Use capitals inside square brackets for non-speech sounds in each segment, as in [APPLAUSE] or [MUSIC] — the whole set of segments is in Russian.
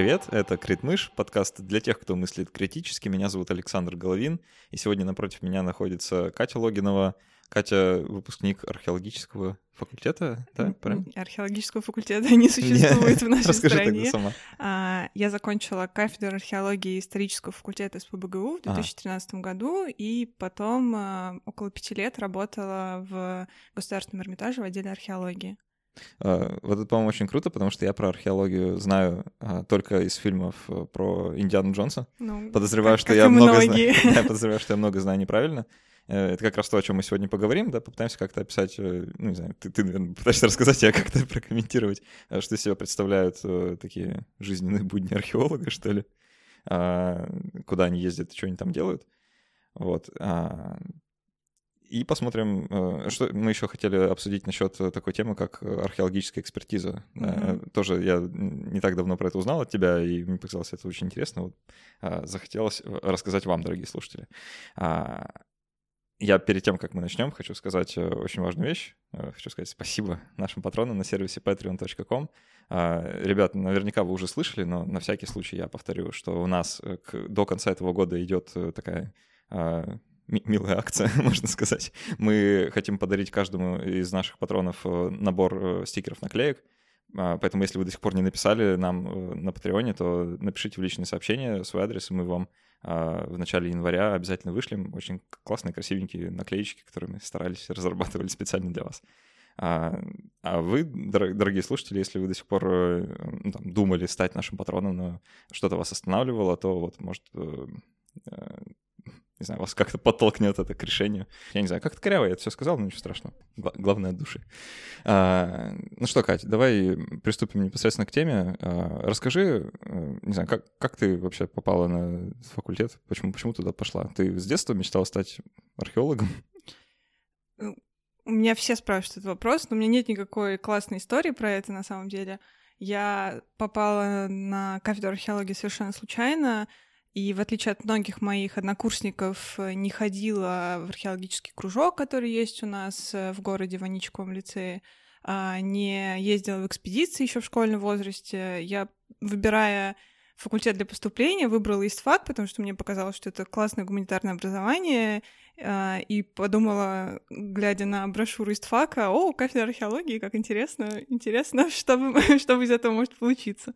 Привет, это Критмыш, подкаст для тех, кто мыслит критически. Меня зовут Александр Головин, и сегодня напротив меня находится Катя Логинова. Катя — выпускник археологического факультета, да, правильно? Археологического факультета [LAUGHS] не существует в нашей Расскажи стране. Тогда сама. А, я закончила кафедру археологии исторического факультета СПБГУ в 2013 ага. году, и потом а, около пяти лет работала в Государственном Эрмитаже в отделе археологии. А, вот это, по-моему, очень круто, потому что я про археологию знаю а, только из фильмов э, про Индиану Джонса. Ну, подозреваю, как, что как я много знаю. Я [LAUGHS] подозреваю, что я много знаю неправильно. Э, это как раз то, о чем мы сегодня поговорим, да, попытаемся как-то описать, э, ну, не знаю, ты, ты наверное, пытаешься рассказать, а как-то [LAUGHS] прокомментировать, что из себя представляют такие жизненные будни археолога, что ли, а, куда они ездят, что они там делают. Вот. И посмотрим, э, что мы еще хотели обсудить насчет такой темы, как археологическая экспертиза. Mm-hmm. Тоже я не так давно про это узнал от тебя, и мне показалось это очень интересно. Вот, а, захотелось рассказать вам, дорогие слушатели. А, я перед тем, как мы начнем, хочу сказать э, очень важную вещь. Хочу сказать спасибо нашим патронам на сервисе patreon.com. Ребят, наверняка вы уже слышали, но на всякий случай я повторю, что у нас до конца этого года идет такая милая акция, [LAUGHS] можно сказать. Мы хотим подарить каждому из наших патронов э, набор э, стикеров-наклеек. А, поэтому, если вы до сих пор не написали нам э, на Патреоне, то напишите в личное сообщение свой адрес, и мы вам а, в начале января обязательно вышлем очень классные, красивенькие наклеечки, которые мы старались, разрабатывали специально для вас. А, а вы, дорогие слушатели, если вы до сих пор ну, там, думали стать нашим патроном, но что-то вас останавливало, то вот, может, не знаю, вас как-то подтолкнет это к решению. Я не знаю, как-то коряво я это все сказал, но ничего страшного. Главное от души. А, ну что, Катя, давай приступим непосредственно к теме. А, расскажи, э, не знаю, как, как ты вообще попала на факультет? Почему, почему туда пошла? Ты с детства мечтала стать археологом? Э, у меня все спрашивают этот вопрос, но у меня нет никакой классной истории про это на самом деле. Я попала на кафедру археологии совершенно случайно. И в отличие от многих моих однокурсников, э, не ходила в археологический кружок, который есть у нас э, в городе в Аничковом лицее, а не ездила в экспедиции еще в школьном возрасте. Я, выбирая факультет для поступления, выбрала ИСТФАК, потому что мне показалось, что это классное гуманитарное образование, а, и подумала, глядя на брошюру ИСТФАКа, о, кафедра археологии, как интересно, интересно, [LAUGHS] что, [LAUGHS] что из этого может получиться.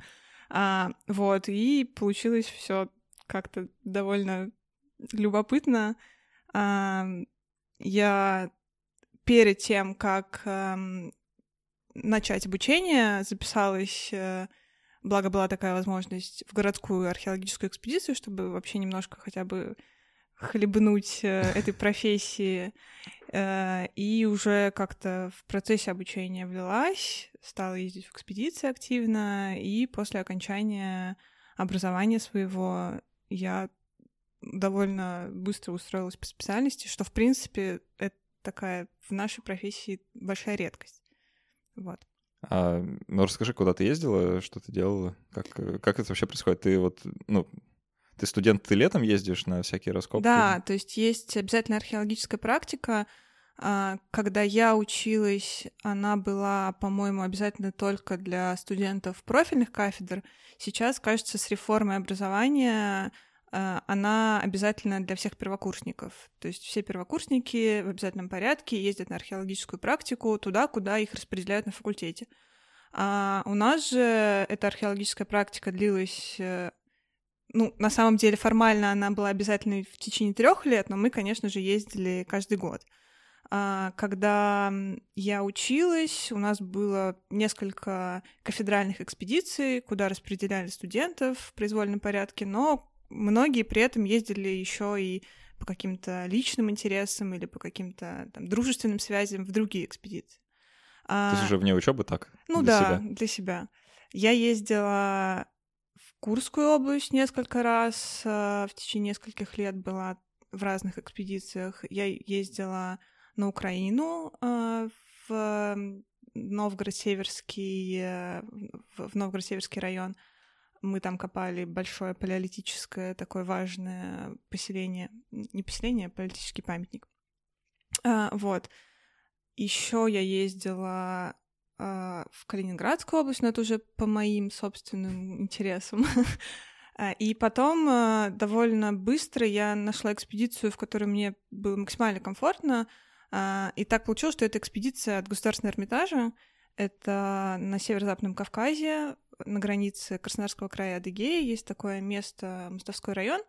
А, вот, и получилось все как-то довольно любопытно. Я перед тем, как начать обучение, записалась, э, благо была такая возможность, в городскую археологическую экспедицию, чтобы вообще немножко хотя бы хлебнуть э, [LAUGHS] этой профессии. Э, и уже как-то в процессе обучения влилась, стала ездить в экспедиции активно, и после окончания образования своего я довольно быстро устроилась по специальности, что, в принципе, это такая в нашей профессии большая редкость. Вот. А, ну, расскажи, куда ты ездила, что ты делала, как, как это вообще происходит? Ты вот, ну, ты студент, ты летом ездишь на всякие раскопки? Да, то есть есть обязательно археологическая практика. А, когда я училась, она была, по-моему, обязательно только для студентов профильных кафедр. Сейчас, кажется, с реформой образования а, она обязательна для всех первокурсников. То есть все первокурсники в обязательном порядке ездят на археологическую практику туда, куда их распределяют на факультете. А у нас же эта археологическая практика длилась э, ну, на самом деле формально она была обязательной в течение трех лет, но мы, конечно же, ездили каждый год. А, когда я училась, у нас было несколько кафедральных экспедиций, куда распределяли студентов в произвольном порядке, но многие при этом ездили еще и по каким-то личным интересам или по каким-то там, дружественным связям в другие экспедиции. То есть а, уже вне учебы так? Ну для да, себя. для себя. Я ездила в Курскую область несколько раз, а, в течение нескольких лет была в разных экспедициях. Я ездила на Украину э, в Новгород-Северский, э, в Новгород-Северский район. Мы там копали большое палеолитическое такое важное поселение, не поселение, а палеолитический памятник. А, вот. Еще я ездила э, в Калининградскую область, но это уже по моим собственным интересам. [LAUGHS] И потом э, довольно быстро я нашла экспедицию, в которой мне было максимально комфортно. Э, и так получилось, что это экспедиция от Государственного Эрмитажа. Это на северо-западном Кавказе, на границе Краснодарского края и Адыгеи. Есть такое место, Мостовской район.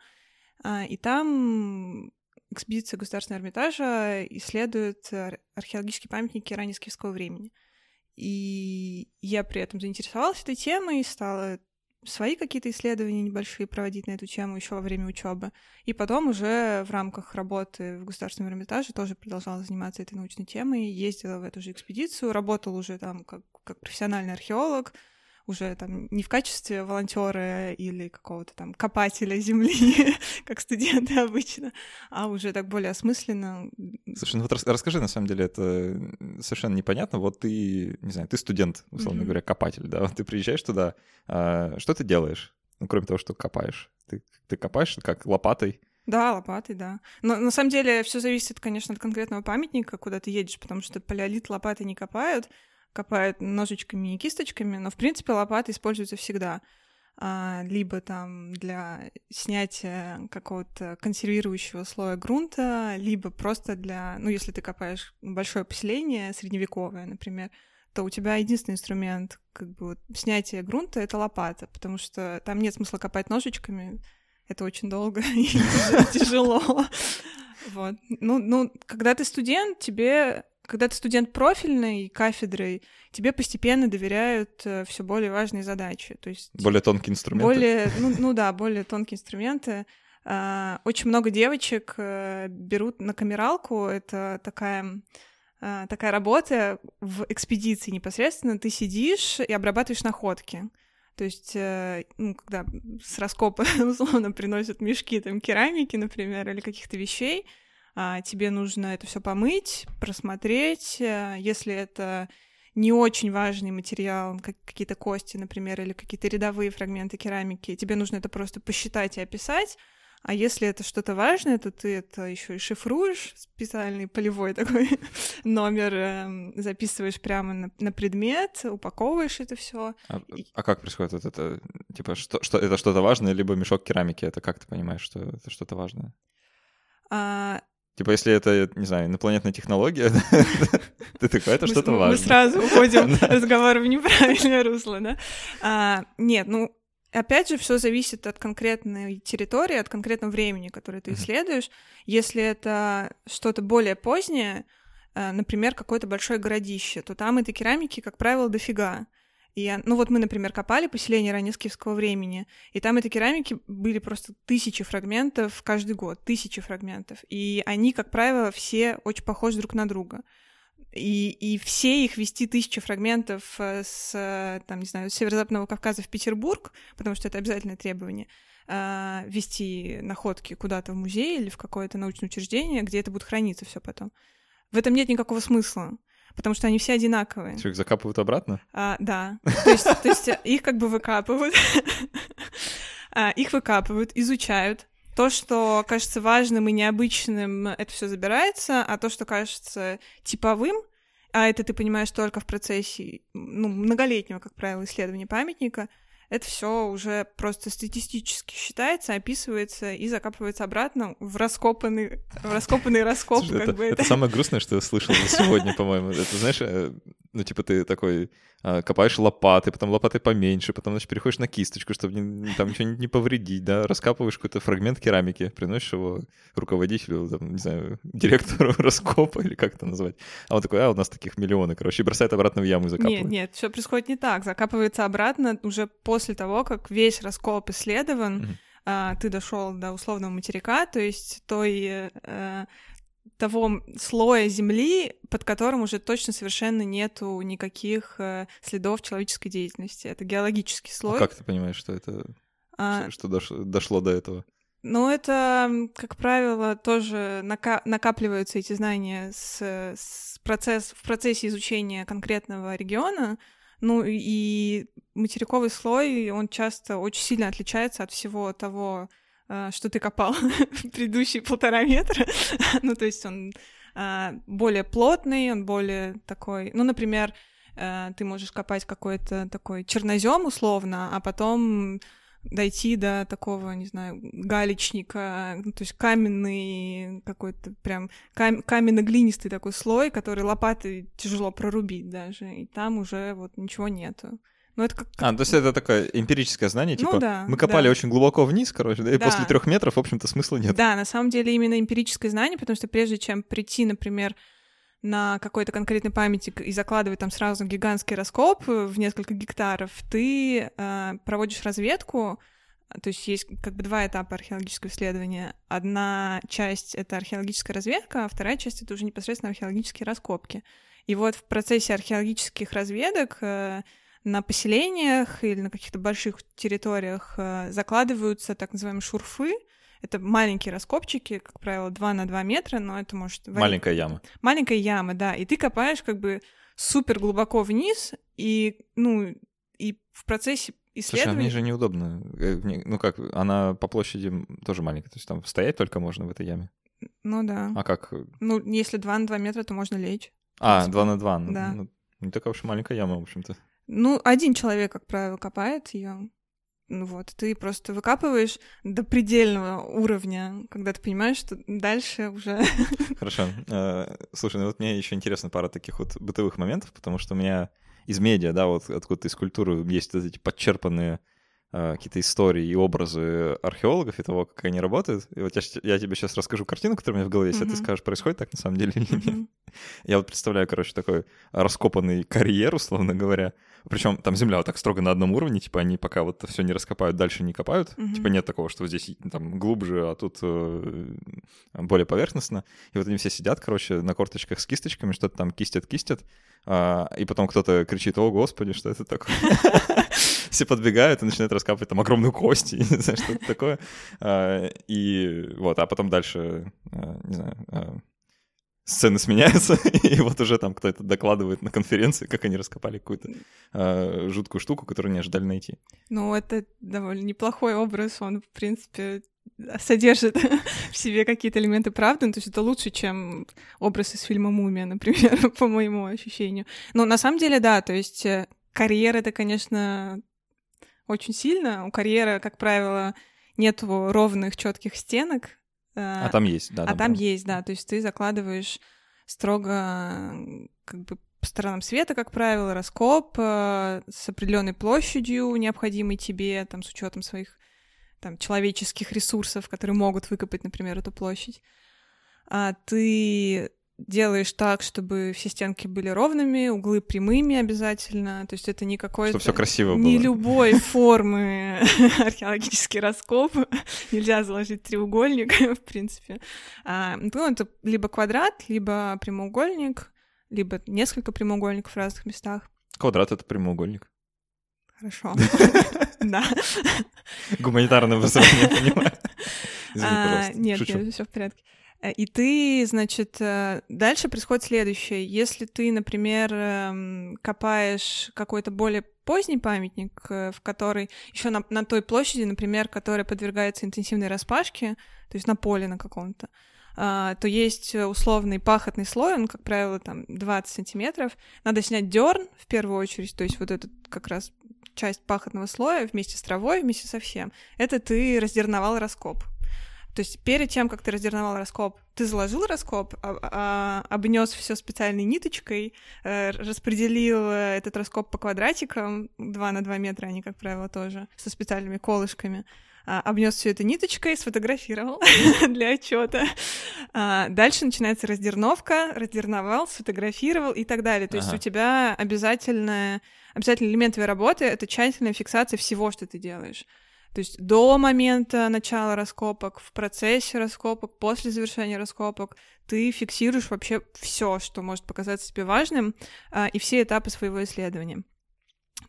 Э, и там экспедиция Государственного Эрмитажа исследует археологические памятники раннескифского времени. И я при этом заинтересовалась этой темой, стала свои какие-то исследования небольшие проводить на эту тему еще во время учебы. И потом уже в рамках работы в Государственном Эрмитаже тоже продолжала заниматься этой научной темой, ездила в эту же экспедицию, работала уже там как, как профессиональный археолог, уже там не в качестве волонтера или какого-то там копателя земли, [LAUGHS] как студенты обычно, а уже так более осмысленно. Слушай, ну вот расскажи, на самом деле, это совершенно непонятно. Вот ты, не знаю, ты студент, условно говоря, копатель, да, вот ты приезжаешь туда, а, что ты делаешь? Ну, кроме того, что копаешь. Ты, ты копаешь как лопатой, да, лопатой, да. Но на самом деле все зависит, конечно, от конкретного памятника, куда ты едешь, потому что палеолит лопаты не копают, копают ножичками и кисточками, но, в принципе, лопата используется всегда. А, либо там для снятия какого-то консервирующего слоя грунта, либо просто для, ну, если ты копаешь большое поселение, средневековое, например, то у тебя единственный инструмент как бы снятия грунта — это лопата, потому что там нет смысла копать ножичками, это очень долго [LAUGHS] и тяжело. Вот. Ну, ну, когда ты студент, тебе когда ты студент профильной кафедры, тебе постепенно доверяют э, все более важные задачи. То есть более тонкие инструменты. Более, ну, ну да, более тонкие инструменты. А, очень много девочек э, берут на камералку. Это такая а, такая работа в экспедиции непосредственно. Ты сидишь и обрабатываешь находки. То есть, э, ну, когда с раскопа [LAUGHS] условно приносят мешки там керамики, например, или каких-то вещей, тебе нужно это все помыть, просмотреть. Э, если это не очень важный материал, как какие-то кости, например, или какие-то рядовые фрагменты керамики, тебе нужно это просто посчитать и описать. А если это что-то важное, то ты это еще и шифруешь, специальный полевой [LAUGHS] такой номер э, записываешь прямо на, на предмет, упаковываешь это все. А, а как происходит вот это? Типа, что, что это что-то важное, либо мешок керамики? Это как ты понимаешь, что это что-то важное? А, Типа, если это, не знаю, инопланетная технология, [LAUGHS] ты такой, это что-то важное. Мы сразу уходим [LAUGHS] разговор в неправильное русло, да? А, нет, ну, опять же, все зависит от конкретной территории, от конкретного времени, которое ты исследуешь. Если это что-то более позднее, э, например, какое-то большое городище, то там этой керамики, как правило, дофига. И, ну вот мы, например, копали поселение раннескифского времени, и там этой керамики были просто тысячи фрагментов каждый год, тысячи фрагментов. И они, как правило, все очень похожи друг на друга. И, и все их вести тысячи фрагментов э, с, там, не знаю, с северо-западного Кавказа в Петербург, потому что это обязательное требование, э, вести находки куда-то в музей или в какое-то научное учреждение, где это будет храниться все потом. В этом нет никакого смысла потому что они все одинаковые. Что, их закапывают обратно? А, да. То есть, то есть их как бы выкапывают, [LAUGHS] а, их выкапывают, изучают. То, что кажется важным и необычным, это все забирается, а то, что кажется типовым, а это ты понимаешь только в процессе ну, многолетнего, как правило, исследования памятника — это все уже просто статистически считается, описывается и закапывается обратно в раскопанный, в раскопанный раскоп. Слушай, это, это. самое грустное, что я слышал сегодня, [LAUGHS] по-моему. Это, знаешь, э, ну, типа ты такой копаешь лопаты, потом лопатой поменьше, потом, значит, переходишь на кисточку, чтобы не, там ничего не, не повредить, да, раскапываешь какой-то фрагмент керамики, приносишь его руководителю, там, не знаю, директору [LAUGHS] раскопа или как это назвать. А он такой, а, у нас таких миллионы, короче, и бросает обратно в яму и закапывает. Нет, нет, все происходит не так. Закапывается обратно уже после того, как весь раскоп исследован, mm-hmm. ты дошел до условного материка, то есть той э, того слоя земли, под которым уже точно совершенно нету никаких э, следов человеческой деятельности. Это геологический а слой. А как ты понимаешь, что это а... что дошло, дошло до этого? Ну, это, как правило, тоже нака- накапливаются эти знания с, с процесс, в процессе изучения конкретного региона. Ну и материковый слой, он часто очень сильно отличается от всего того, что ты копал [LAUGHS] предыдущие полтора метра. [LAUGHS] ну, то есть он а, более плотный, он более такой... Ну, например, э, ты можешь копать какой-то такой чернозем условно, а потом дойти до такого, не знаю, галечника, ну, то есть каменный какой-то прям кам- каменно-глинистый такой слой, который лопатой тяжело прорубить даже, и там уже вот ничего нету. Ну, это как... А, то есть это такое эмпирическое знание, ну типа, ну, да, мы копали да. очень глубоко вниз, короче, да, и да. после трех метров, в общем-то, смысла нет. Да, на самом деле именно эмпирическое знание, потому что прежде чем прийти, например, на какой-то конкретный памятник и закладывать там сразу гигантский раскоп в несколько гектаров, ты э, проводишь разведку, то есть есть как бы два этапа археологического исследования. Одна часть — это археологическая разведка, а вторая часть — это уже непосредственно археологические раскопки. И вот в процессе археологических разведок э, на поселениях или на каких-то больших территориях э, закладываются так называемые шурфы. Это маленькие раскопчики, как правило, 2 на 2 метра, но это может... Маленькая яма. Маленькая яма, да. И ты копаешь как бы супер глубоко вниз, и, ну, и в процессе исследования... Слушай, а мне же неудобно. Э, ну как, она по площади тоже маленькая, то есть там стоять только можно в этой яме. Ну да. А как? Ну, если 2 на 2 метра, то можно лечь. А, 2 на 2. Ну, да. Ну, не такая уж маленькая яма, в общем-то. Ну, один человек, как правило, копает ее. Ну вот, ты просто выкапываешь до предельного уровня, когда ты понимаешь, что дальше уже... [LAUGHS] Хорошо. Э, слушай, ну вот мне еще интересно пара таких вот бытовых моментов, потому что у меня из медиа, да, вот откуда-то из культуры есть вот эти подчерпанные какие-то истории и образы археологов и того, как они работают. И вот я, я тебе сейчас расскажу картину, которая у меня в голове есть, mm-hmm. а ты скажешь, происходит так на самом деле или нет. Mm-hmm. [LAUGHS] Я вот представляю, короче, такой раскопанный карьер, условно говоря, причем там земля вот так строго на одном уровне, типа они пока вот все не раскопают, дальше не копают. Mm-hmm. Типа нет такого, что здесь там глубже, а тут э, более поверхностно. И вот они все сидят, короче, на корточках с кисточками, что-то там кистят-кистят. А, и потом кто-то кричит, о, господи, что это такое? [LAUGHS] Все подбегают и начинают раскапывать там огромную кость, [LAUGHS] не знаю, что это такое. А, и вот, а потом дальше, а, не знаю, а, сцены сменяются, [LAUGHS] и вот уже там кто-то докладывает на конференции, как они раскопали какую-то жуткую штуку, которую не ожидали найти. Ну, это довольно неплохой образ, он, в принципе, содержит [LAUGHS] в себе какие-то элементы правды, ну, то есть это лучше, чем образ из фильма «Мумия», например, по моему ощущению. Но на самом деле, да, то есть э, карьера — это, конечно, очень сильно. У карьера, как правило, нет ровных четких стенок, а там есть, да. А там, там есть, да. То есть ты закладываешь строго как бы по сторонам света, как правило, раскоп э, с определенной площадью, необходимой тебе, там, с учетом своих там, человеческих ресурсов, которые могут выкопать, например, эту площадь. А ты делаешь так, чтобы все стенки были ровными, углы прямыми обязательно. То есть это не какой-то... Все красиво было. Не любой [LAUGHS] формы [LAUGHS] археологический раскоп. [LAUGHS] Нельзя заложить треугольник, в принципе. А, ну, это либо квадрат, либо прямоугольник, либо несколько прямоугольников в разных местах. Квадрат — это прямоугольник. Хорошо. Да. Гуманитарное образование, понимаю. Извини, а, пожалуйста. Нет, нет, все в порядке. Э, и ты, значит, э, дальше происходит следующее. Если ты, например, эм, копаешь какой-то более поздний памятник, э, в который еще на, на той площади, например, которая подвергается интенсивной распашке, то есть на поле на каком-то, а, то есть условный пахотный слой, он, как правило, там 20 сантиметров. Надо снять дерн в первую очередь, то есть вот этот как раз часть пахотного слоя вместе с травой, вместе со всем. Это ты раздерновал раскоп. То есть перед тем, как ты раздерновал раскоп, ты заложил раскоп, а, а, обнес все специальной ниточкой, э, распределил э, этот раскоп по квадратикам, 2 на 2 метра они, как правило, тоже, со специальными колышками, а, обнес все это ниточкой, сфотографировал [LAUGHS] для отчета. А, дальше начинается раздерновка, раздерновал, сфотографировал и так далее. То ага. есть у тебя обязательно, обязательно элемент твоей работы — это тщательная фиксация всего, что ты делаешь. То есть до момента начала раскопок, в процессе раскопок, после завершения раскопок ты фиксируешь вообще все, что может показаться тебе важным, а, и все этапы своего исследования.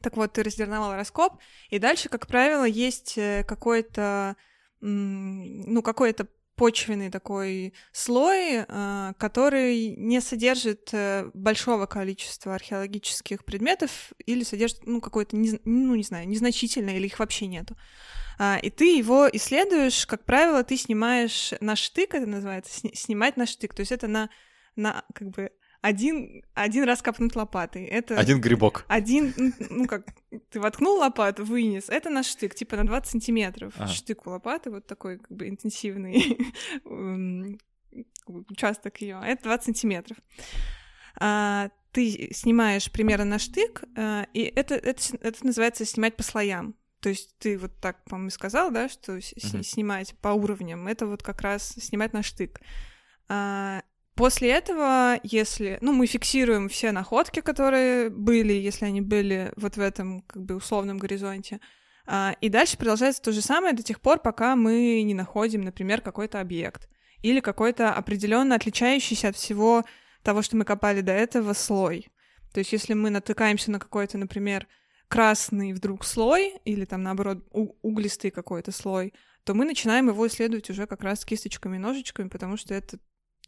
Так вот, ты раздерновал раскоп, и дальше, как правило, есть э, какой-то, ну, какой-то почвенный такой слой, а, который не содержит э, большого количества археологических предметов или содержит, ну, какое-то, ну, не знаю, незначительное или их вообще нету. А, и ты его исследуешь, как правило, ты снимаешь на штык, это называется, снимать на штык, то есть это на, на как бы один, один раз копнуть лопатой. Это один грибок. Один, ну как, ты воткнул лопату, вынес. Это на штык, типа на 20 сантиметров. Ага. Штык у лопаты, вот такой как бы интенсивный [LAUGHS] участок ее. Это 20 сантиметров. А, ты снимаешь примерно на штык, а, и это, это, это называется снимать по слоям. То есть ты вот так, по-моему, сказал, да, что uh-huh. снимать по уровням, это вот как раз снимать на штык. А, после этого, если, ну, мы фиксируем все находки, которые были, если они были вот в этом как бы условном горизонте, а, и дальше продолжается то же самое до тех пор, пока мы не находим, например, какой-то объект или какой-то определенно отличающийся от всего того, что мы копали до этого, слой. То есть если мы натыкаемся на какой-то, например, красный вдруг слой, или там, наоборот, углистый какой-то слой, то мы начинаем его исследовать уже как раз кисточками и ножичками, потому что это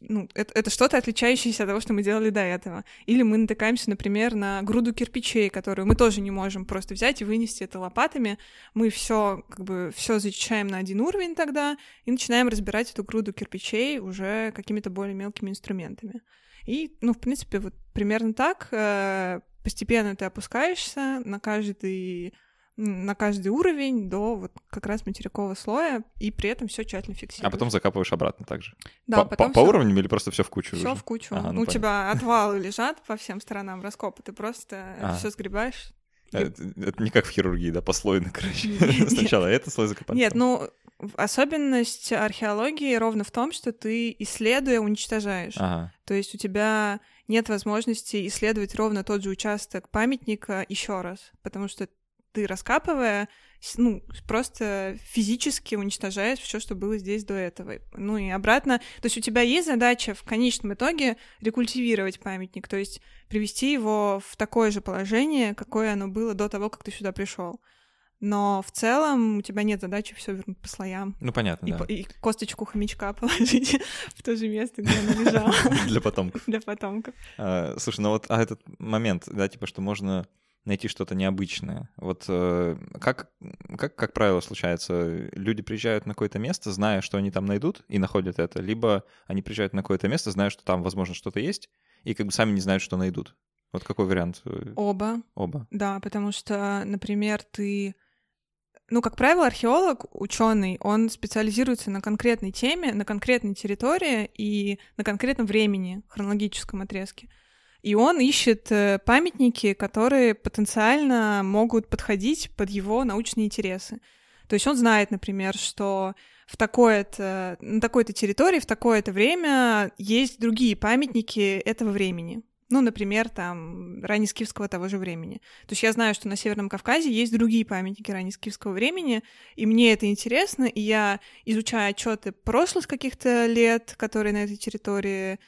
ну, это, это что-то отличающееся от того, что мы делали до этого. Или мы натыкаемся, например, на груду кирпичей, которую мы тоже не можем просто взять и вынести это лопатами. Мы все как бы все зачищаем на один уровень тогда и начинаем разбирать эту груду кирпичей уже какими-то более мелкими инструментами. И, ну, в принципе, вот примерно так э, постепенно ты опускаешься на каждый на каждый уровень до вот как раз материкового слоя, и при этом все тщательно фиксируешь. А потом закапываешь обратно также? Да, по, потом по, по уровням или просто все в кучу? Все в кучу. Ага, ну, У тебя [LAUGHS] отвалы лежат по всем сторонам раскопа, ты просто а. все сгребаешь. Это, это не как в хирургии, да, послойно, короче. [LAUGHS] Сначала это слой закопать. Нет, ну, особенность археологии ровно в том, что ты, исследуя, уничтожаешь. Ага. То есть у тебя нет возможности исследовать ровно тот же участок памятника еще раз, потому что ты раскапывая, ну, просто физически уничтожаешь все, что было здесь до этого. Ну и обратно. То есть у тебя есть задача в конечном итоге рекультивировать памятник, то есть привести его в такое же положение, какое оно было до того, как ты сюда пришел но в целом у тебя нет задачи все вернуть по слоям. Ну, понятно, и, да. И косточку хомячка [LAUGHS] положить в то же место, где она лежала. [LAUGHS] Для потомков. Для потомков. А, слушай, ну вот а этот момент, да, типа, что можно найти что-то необычное. Вот э, как, как, как правило, случается, люди приезжают на какое-то место, зная, что они там найдут, и находят это, либо они приезжают на какое-то место, зная, что там, возможно, что-то есть, и как бы сами не знают, что найдут. Вот какой вариант? Оба. Оба. Да, потому что, например, ты ну, как правило, археолог, ученый, он специализируется на конкретной теме, на конкретной территории и на конкретном времени, хронологическом отрезке. И он ищет э, памятники, которые потенциально могут подходить под его научные интересы. То есть он знает, например, что в такое-то, на такой-то территории в такое-то время есть другие памятники этого времени ну, например, там, раннескифского того же времени. То есть я знаю, что на Северном Кавказе есть другие памятники раннескифского времени, и мне это интересно, и я изучаю отчеты прошлых каких-то лет, которые на этой территории,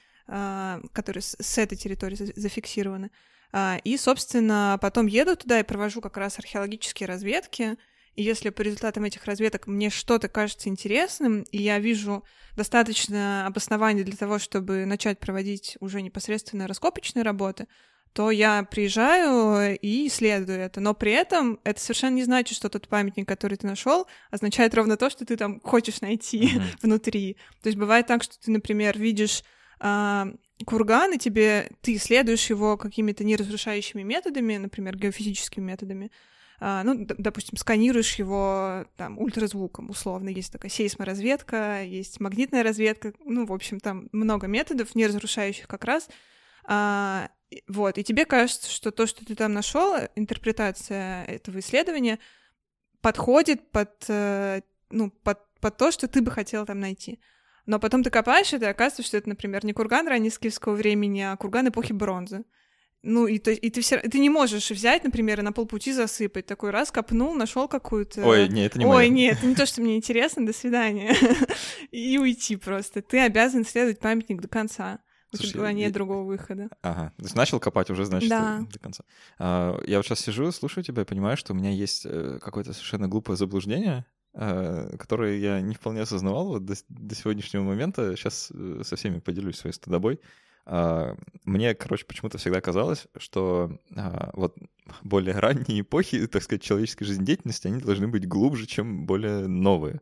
которые с, этой территории зафиксированы. Э, и, собственно, потом еду туда и провожу как раз археологические разведки, и если по результатам этих разведок мне что-то кажется интересным, и я вижу достаточно обоснований для того, чтобы начать проводить уже непосредственно раскопочные работы, то я приезжаю и исследую это. Но при этом это совершенно не значит, что тот памятник, который ты нашел, означает ровно то, что ты там хочешь найти mm-hmm. [LAUGHS] внутри. То есть бывает так, что ты, например, видишь а, курган, и тебе ты исследуешь его какими-то неразрушающими методами, например, геофизическими методами, а, ну, допустим, сканируешь его там ультразвуком, условно, есть такая сейсморазведка, есть магнитная разведка, ну, в общем, там много методов, не разрушающих как раз, а, вот, и тебе кажется, что то, что ты там нашел, интерпретация этого исследования подходит под, э, ну, под, под то, что ты бы хотел там найти. Но потом ты копаешь это, и оказывается, что это, например, не курган раннескифского времени, а курган эпохи бронзы. Ну, и, то, и ты все ты не можешь взять, например, и на полпути засыпать. Такой раз копнул, нашел какую-то. Ой, нет, это не Ой, моё. нет, это не то, что мне интересно, до свидания. [LAUGHS] и уйти просто. Ты обязан следовать памятник до конца. У Слушай, тебя нет я... другого выхода. Ага. То есть начал копать уже, значит, да. до конца. А, я вот сейчас сижу, слушаю тебя и понимаю, что у меня есть э, какое-то совершенно глупое заблуждение, э, которое я не вполне осознавал вот до, до сегодняшнего момента. Сейчас э, со всеми поделюсь своей стыдобой. А, мне, короче, почему-то всегда казалось, что а, вот [LAUGHS] более ранние эпохи, так сказать, человеческой жизнедеятельности, они должны быть глубже, чем более новые.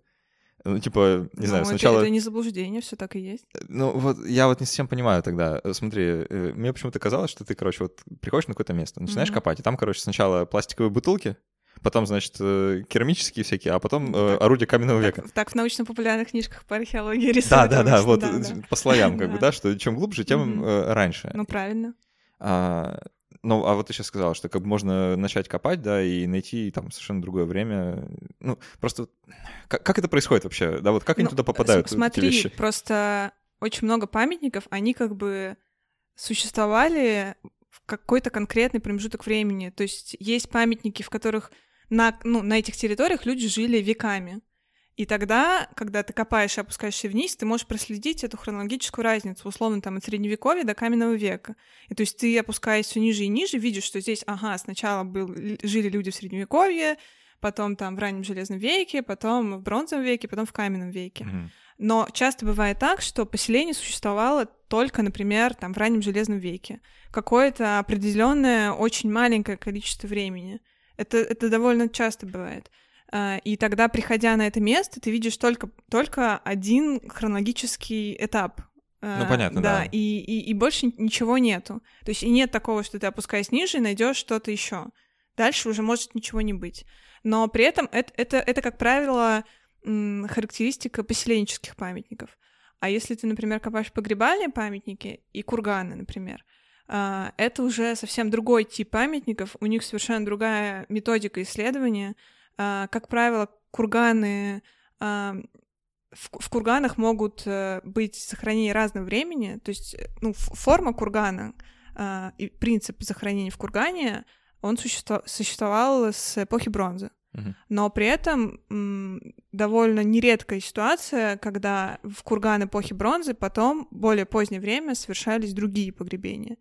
Ну, типа, не знаю, ну, сначала... Это, это не заблуждение, все так и есть. Ну, вот я вот не совсем понимаю тогда. Смотри, мне почему-то казалось, что ты, короче, вот приходишь на какое-то место, начинаешь mm-hmm. копать, и там, короче, сначала пластиковые бутылки, потом, значит, э, керамические всякие, а потом э, орудия каменного так, века. Так в научно-популярных книжках по археологии рисуют. Да, да, да, вот да, да. по слоям, как бы, да, что чем глубже, тем э, раньше. Ну, правильно. А, ну, а вот ты сейчас сказала, что как бы можно начать копать, да, и найти там совершенно другое время. Ну, просто как, как это происходит вообще? Да, вот как ну, они туда попадают? Смотри, эти вещи? просто очень много памятников, они как бы существовали в какой-то конкретный промежуток времени. То есть есть памятники, в которых на, ну, на этих территориях люди жили веками. И тогда, когда ты копаешь и опускаешься вниз, ты можешь проследить эту хронологическую разницу, условно, там, от средневековья до каменного века. И то есть ты, опускаясь все ниже и ниже, видишь, что здесь, ага, сначала был, жили люди в средневековье, потом там в раннем железном веке, потом в бронзовом веке, потом в каменном веке. Mm-hmm. Но часто бывает так, что поселение существовало только, например, там в раннем железном веке. Какое-то определенное очень маленькое количество времени. Это, это довольно часто бывает. А, и тогда, приходя на это место, ты видишь только, только один хронологический этап. А, ну, понятно, да. да. И, и, и больше ничего нету. То есть и нет такого, что ты опускаясь ниже и найдешь что-то еще. Дальше уже может ничего не быть. Но при этом это, это, это как правило, характеристика поселенческих памятников. А если ты, например, копаешь погребальные памятники и курганы, например, это уже совсем другой тип памятников, у них совершенно другая методика исследования. А, как правило, курганы а, в, курганах могут э, быть захоронения разного времени, то есть э, ну, форма кургана и принцип захоронения в кургане, он существовал с эпохи бронзы. Но при этом довольно нередкая ситуация, когда в курган эпохи бронзы потом, более позднее время, совершались другие погребения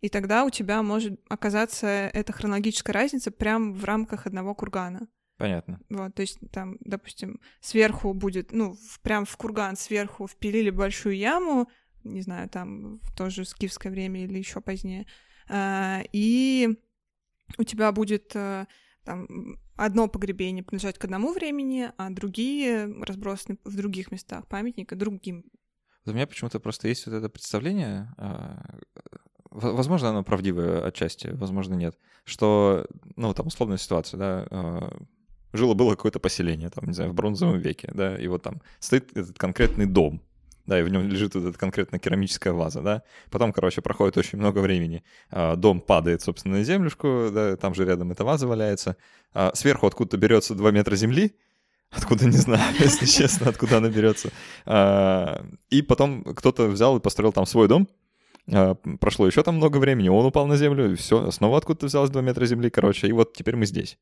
и тогда у тебя может оказаться эта хронологическая разница прямо в рамках одного кургана. Понятно. Вот, то есть там, допустим, сверху будет, ну, в, прям в курган сверху впилили большую яму, не знаю, там тоже скифское время или еще позднее, а, и у тебя будет а, там одно погребение принадлежать к одному времени, а другие разбросаны в других местах памятника другим. У меня почему-то просто есть вот это представление, а, возможно, оно правдивое отчасти, возможно, нет, что, ну, там, условная ситуация, да, э, жило-было какое-то поселение, там, не знаю, в бронзовом веке, да, и вот там стоит этот конкретный дом, да, и в нем лежит вот эта конкретно керамическая ваза, да. Потом, короче, проходит очень много времени, а, дом падает, собственно, на землюшку, да, там же рядом эта ваза валяется, а сверху откуда-то берется 2 метра земли, откуда не знаю, [LAUGHS] если честно, откуда она берется. А, и потом кто-то взял и построил там свой дом, а, прошло еще там много времени, он упал на землю, и все, снова откуда-то взялось 2 метра земли, короче, и вот теперь мы здесь.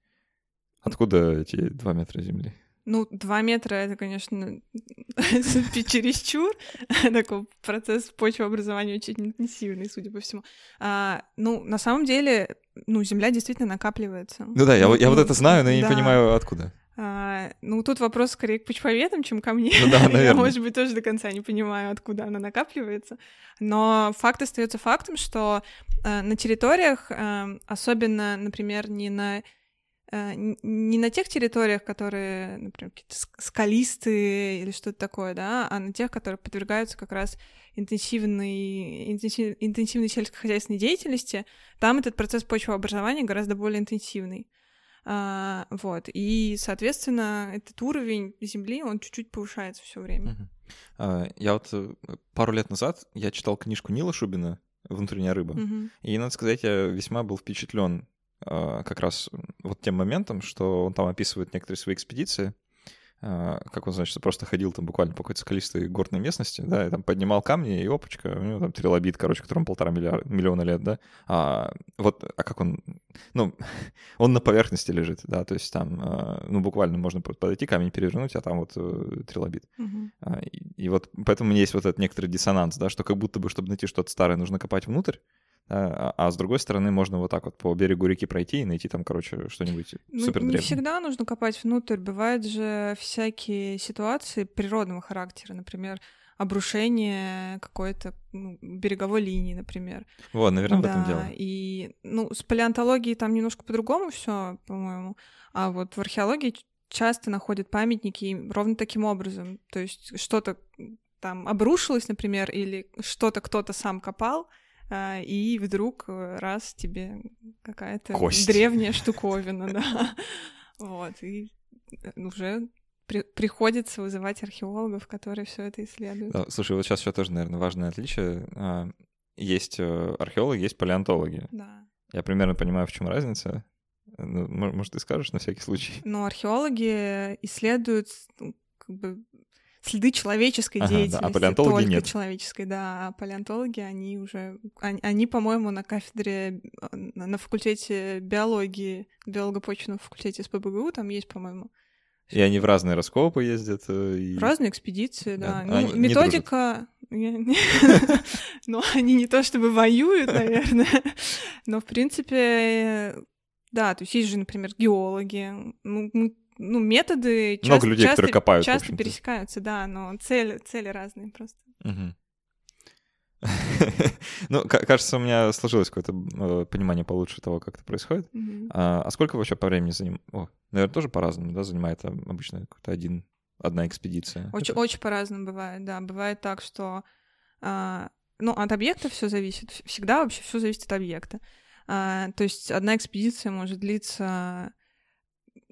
Откуда эти 2 метра земли? Ну, 2 метра — это, конечно, [LAUGHS] чересчур. [LAUGHS] Такой процесс почвообразования очень интенсивный, судя по всему. А, ну, на самом деле, ну, земля действительно накапливается. Ну да, я, я вот ну, это знаю, но я не понимаю, откуда. А, ну, тут вопрос скорее к почвоведам, чем ко мне. Ну, да, наверное. [LAUGHS] Я, может быть, тоже до конца не понимаю, откуда она накапливается. Но факт остается фактом, что э, на территориях, э, особенно, например, не на э, не на тех территориях, которые, например, какие-то скалистые или что-то такое, да, а на тех, которые подвергаются как раз интенсивной, интенсив, интенсивной сельскохозяйственной деятельности, там этот процесс почвообразования гораздо более интенсивный. А, вот. И, соответственно, этот уровень Земли, он чуть-чуть повышается все время. Uh-huh. А, я вот э, пару лет назад я читал книжку Нила Шубина «Внутренняя рыба». Uh-huh. И, надо сказать, я весьма был впечатлен а, как раз вот тем моментом, что он там описывает некоторые свои экспедиции, как он, значит, просто ходил там буквально по какой-то скалистой горной местности, да, и там поднимал камни, и опачка, у него там трилобит, короче, которому полтора миллиарда, миллиона лет, да, а вот, а как он, ну, [LAUGHS] он на поверхности лежит, да, то есть там, а, ну, буквально можно подойти, камень перевернуть, а там вот э, трилобит. Uh-huh. И, и вот поэтому у меня есть вот этот некоторый диссонанс, да, что как будто бы, чтобы найти что-то старое, нужно копать внутрь, а, а с другой стороны можно вот так вот по берегу реки пройти и найти там, короче, что-нибудь ну, супер Не всегда нужно копать внутрь. Бывают же всякие ситуации природного характера, например, обрушение какой-то ну, береговой линии, например. Вот, наверное, да, в этом дело. И, ну, с палеонтологией там немножко по-другому все, по-моему. А вот в археологии часто находят памятники ровно таким образом. То есть что-то там обрушилось, например, или что-то кто-то сам копал, а, и вдруг э, раз тебе какая-то древняя штуковина, [LAUGHS] да. Вот, и э, уже при, приходится вызывать археологов, которые все это исследуют. Да, слушай, вот сейчас еще тоже, наверное, важное отличие. А, есть э, археологи, есть палеонтологи. Да. Я примерно понимаю, в чем разница. Ну, может, ты скажешь на всякий случай? Ну, археологи исследуют ну, как бы следы человеческой ага, деятельности. Да, а палеонтологи только нет. человеческой, да. А палеонтологи, они уже... Они, они по-моему, на кафедре, на факультете биологии, биолого-почвенном факультете СПБГУ, там есть, по-моему, и они в разные раскопы ездят. Э, и... Разные экспедиции, да. да. Ну, методика... Ну, [LAUGHS] они не то чтобы воюют, наверное, но, в принципе, да, то есть есть же, например, геологи, ну методы часто, Много людей, часто, которые копают, часто пересекаются, да, но цели, цели разные просто. Угу. [LAUGHS] Ну, кажется, у меня сложилось какое-то э, понимание получше того, как это происходит. А, а сколько вообще по времени занимает? О, наверное, тоже по-разному, да, занимает обычно какой-то один одна экспедиция. Очень, очень по-разному бывает, да. Бывает так, что а, ну, от объекта все зависит. Всегда вообще все зависит от объекта. А, то есть одна экспедиция может длиться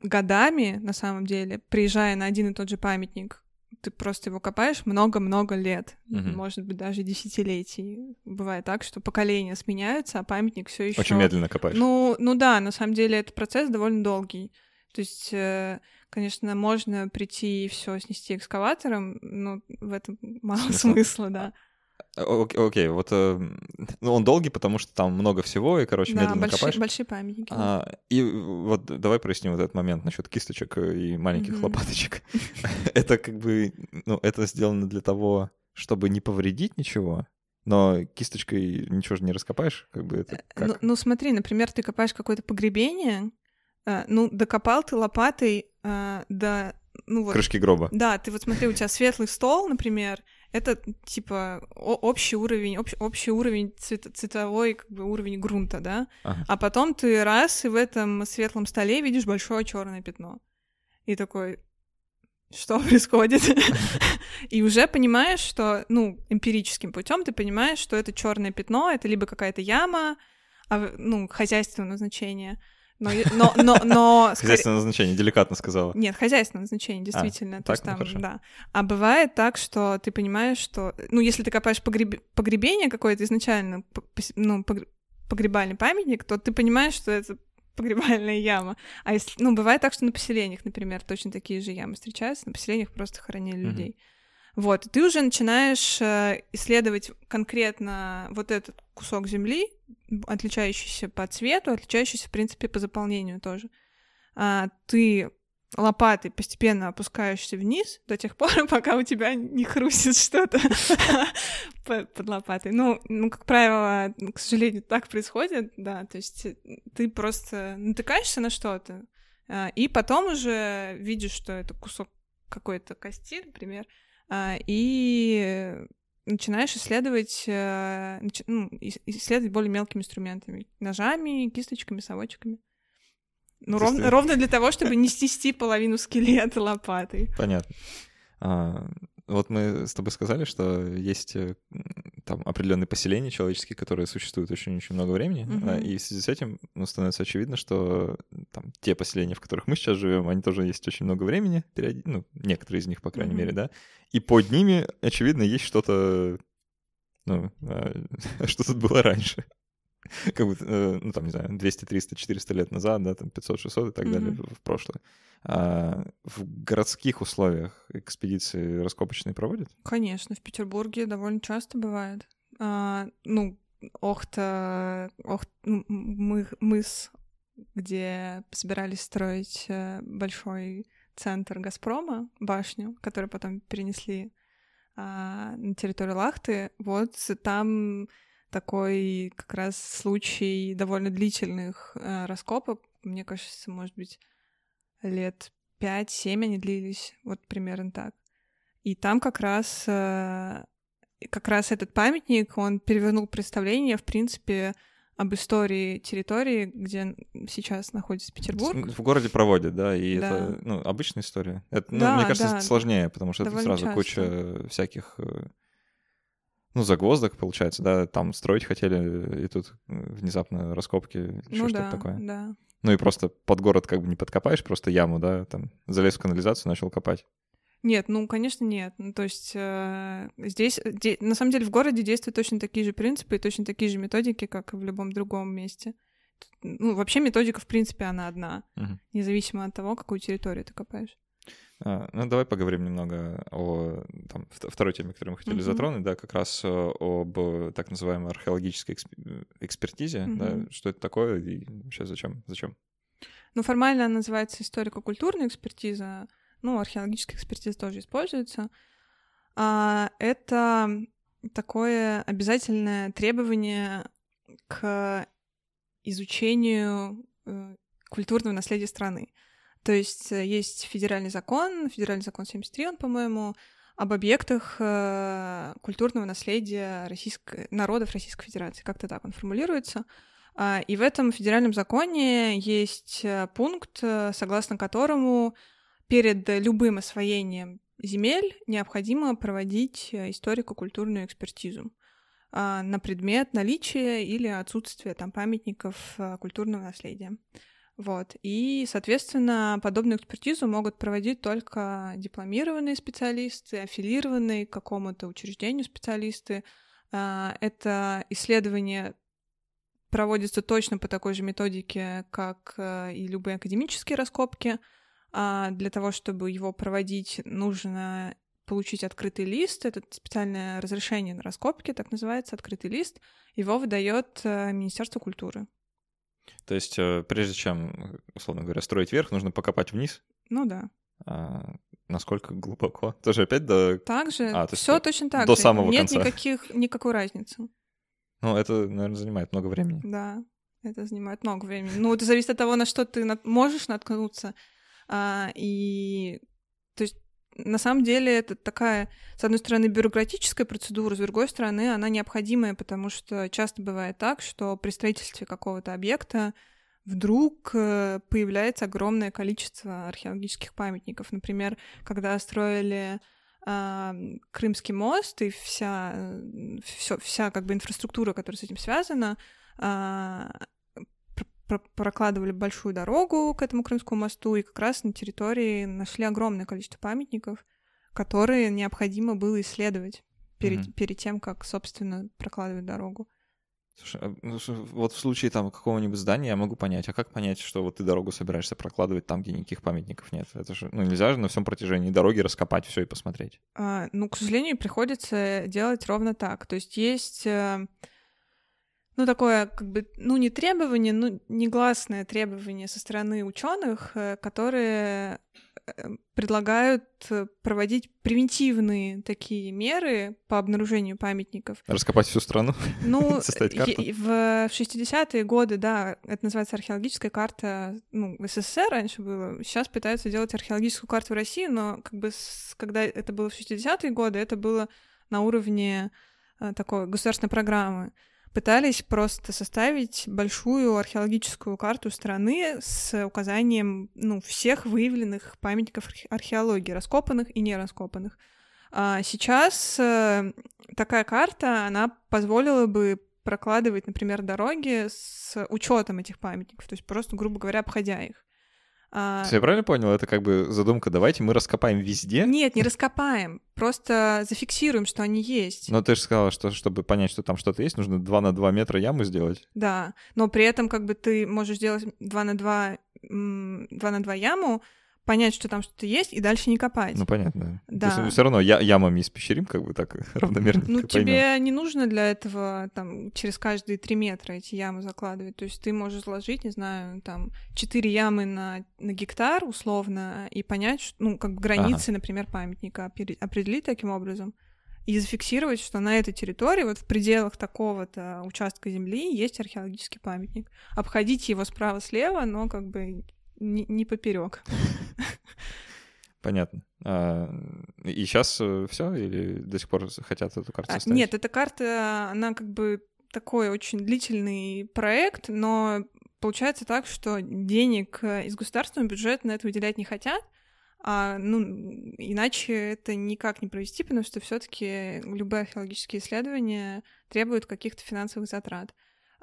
годами, на самом деле, приезжая на один и тот же памятник ты просто его копаешь много-много лет, угу. может быть, даже десятилетий. Бывает так, что поколения сменяются, а памятник все еще. Очень медленно копаешь. Ну, ну да, на самом деле этот процесс довольно долгий. То есть, э, конечно, можно прийти и все снести экскаватором, но в этом мало Смысл? смысла, да. Окей, окей, вот э, ну, он долгий, потому что там много всего, и, короче, да, медленно большие, копаешь. большие памятники. А, и вот давай проясним вот этот момент насчет кисточек и маленьких mm-hmm. лопаточек. [LAUGHS] это как бы, ну, это сделано для того, чтобы не повредить ничего, но кисточкой ничего же не раскопаешь, как бы это э, как? Ну, ну смотри, например, ты копаешь какое-то погребение, э, ну, докопал ты лопатой э, до... Ну, вот, Крышки гроба. Да, ты вот смотри, у тебя светлый стол, например, это типа общий уровень, общ, общий уровень цвет, цветовой как бы уровень грунта, да. Ага. А потом ты раз и в этом светлом столе видишь большое черное пятно. И такой, что [LAUGHS] происходит? И уже понимаешь, что, ну, эмпирическим путем ты понимаешь, что это черное пятно, это либо какая-то яма, а, ну, хозяйственного значения, но, но, но, но хозяйственное назначение, деликатно сказала. Нет, хозяйственное назначение, а, действительно. А, то так, есть там, ну, да. А бывает так, что ты понимаешь, что, ну, если ты копаешь погреб... погребение какое-то изначально, ну, погребальный памятник, то ты понимаешь, что это [LAUGHS] погребальная яма. А если, ну, бывает так, что на поселениях, например, точно такие же ямы встречаются, на поселениях просто хоронили mm-hmm. людей. Вот, ты уже начинаешь э, исследовать конкретно вот этот кусок земли, отличающийся по цвету, отличающийся, в принципе, по заполнению тоже. А, ты лопатой постепенно опускаешься вниз до тех пор, [LAUGHS] пока у тебя не хрустит что-то [LAUGHS] под лопатой. Ну, ну, как правило, к сожалению, так происходит, да, то есть ты просто натыкаешься на что-то, а, и потом уже видишь, что это кусок какой-то кости, например, а, и начинаешь исследовать, э, ну, исследовать более мелкими инструментами, ножами, кисточками, совочками. Ну, ровно, ровно для того, чтобы не снести половину скелета лопатой. Понятно. А, вот мы с тобой сказали, что есть э, там определенные поселения человеческие, которые существуют очень-очень много времени, mm-hmm. и в связи с этим ну, становится очевидно, что там те поселения, в которых мы сейчас живем, они тоже есть очень много времени, период... ну, некоторые из них, по крайней mm-hmm. мере, да, и под ними, очевидно, есть что-то, ну, а, [LAUGHS] что тут было раньше. [LAUGHS] как бы, э, ну, там, не знаю, 200, 300, 400 лет назад, да, там 500, 600 и так mm-hmm. далее в, прошлое. А в городских условиях экспедиции раскопочные проводят? Конечно, в Петербурге довольно часто бывает. А, ну, Охта, Охт, мы, мыс, где собирались строить э, большой центр Газпрома, башню, которую потом перенесли а, на территорию Лахты. Вот там такой как раз случай довольно длительных э, раскопок. Мне кажется, может быть, лет 5-7 они длились, вот примерно так. И там как раз, э, как раз этот памятник, он перевернул представление, в принципе, об истории территории, где сейчас находится Петербург. В городе проводят, да, и да. это ну, обычная история. Это, ну, да, мне кажется, да. сложнее, потому что Довольно это сразу часто. куча всяких э, ну, загвоздок, получается, да, там строить хотели, и тут внезапно раскопки, еще ну, что-то да, такое. Да. Ну и просто под город как бы не подкопаешь, просто яму, да, там залез в канализацию, начал копать. Нет, ну, конечно, нет. Ну, то есть э, здесь, де, на самом деле, в городе действуют точно такие же принципы и точно такие же методики, как и в любом другом месте. Ну, вообще методика, в принципе, она одна, угу. независимо от того, какую территорию ты копаешь. А, ну, давай поговорим немного о там, второй теме, которую мы хотели mm затронуть, да, как раз э, об так называемой археологической экспертизе, mm да, что это такое и вообще зачем, зачем? Ну, формально она называется историко-культурная экспертиза, ну, археологическая экспертиза тоже используется, а, это такое обязательное требование к изучению э, культурного наследия страны. То есть э, есть федеральный закон, федеральный закон 73, он, по-моему, об объектах э, культурного наследия российской, народов Российской Федерации. Как-то так он формулируется. А, и в этом федеральном законе есть пункт, согласно которому перед любым освоением земель необходимо проводить э, историко-культурную экспертизу а, на предмет наличия или отсутствия там памятников э, культурного наследия. Вот. И, соответственно, подобную экспертизу могут проводить только дипломированные специалисты, аффилированные к какому-то учреждению специалисты. А, это исследование проводится точно по такой же методике, как э, и любые академические раскопки — а для того, чтобы его проводить, нужно получить открытый лист. Это специальное разрешение на раскопки, так называется, открытый лист. Его выдает э, Министерство культуры. То есть, э, прежде чем, условно говоря, строить вверх, нужно покопать вниз? Ну да. А насколько глубоко? Тоже опять до... Также, а, все точно так до же. самого Нет конца. никаких, никакой разницы. Ну, это, наверное, занимает много времени. Да, это занимает много времени. Ну, это зависит от того, на что ты можешь наткнуться. А, и то есть на самом деле это такая, с одной стороны, бюрократическая процедура, с другой стороны, она необходимая, потому что часто бывает так, что при строительстве какого-то объекта вдруг э, появляется огромное количество археологических памятников. Например, когда строили э, Крымский мост и вся, все, вся как бы инфраструктура, которая с этим связана, э, прокладывали большую дорогу к этому Крымскому мосту, и как раз на территории нашли огромное количество памятников, которые необходимо было исследовать перед, mm-hmm. перед тем, как, собственно, прокладывать дорогу. Слушай, а, ну, вот в случае там какого-нибудь здания я могу понять, а как понять, что вот ты дорогу собираешься прокладывать там, где никаких памятников нет? Это же, ну, нельзя же на всем протяжении дороги раскопать все и посмотреть. А, ну, к сожалению, приходится делать ровно так. То есть есть э, ну, такое, как бы, ну, не требование, ну, негласное требование со стороны ученых, э, которые э, предлагают проводить превентивные такие меры по обнаружению памятников. Раскопать всю страну? Ну, [LAUGHS] в 60-е годы, да, это называется археологическая карта, ну, в СССР раньше было, сейчас пытаются делать археологическую карту в России, но как бы с, когда это было в 60-е годы, это было на уровне такой государственной программы пытались просто составить большую археологическую карту страны с указанием ну, всех выявленных памятников археологии, раскопанных и не раскопанных. А сейчас э, такая карта, она позволила бы прокладывать, например, дороги с учетом этих памятников, то есть просто, грубо говоря, обходя их. А... Я правильно понял? Это как бы задумка, давайте мы раскопаем везде? Нет, не раскопаем, просто зафиксируем, что они есть. Но ты же сказала, что чтобы понять, что там что-то есть, нужно 2 на 2 метра яму сделать. Да, но при этом как бы ты можешь сделать 2 на 2, 2 на 2 яму, понять, что там что-то есть, и дальше не копать. Ну, понятно. Да. То есть все равно я, ямами испещрим, как бы так [LAUGHS] равномерно. Ну, [LAUGHS] тебе не нужно для этого там через каждые три метра эти ямы закладывать. То есть ты можешь сложить, не знаю, там четыре ямы на, на гектар условно и понять, ну, как бы границы, ага. например, памятника определить таким образом и зафиксировать, что на этой территории, вот в пределах такого-то участка земли есть археологический памятник. Обходить его справа-слева, но как бы не, не поперек. [LAUGHS] Понятно. А, и сейчас э, все или до сих пор хотят эту карту а, Нет, эта карта, она как бы такой очень длительный проект, но получается так, что денег из государственного бюджета на это выделять не хотят, а, ну, иначе это никак не провести, потому что все таки любые археологические исследования требуют каких-то финансовых затрат.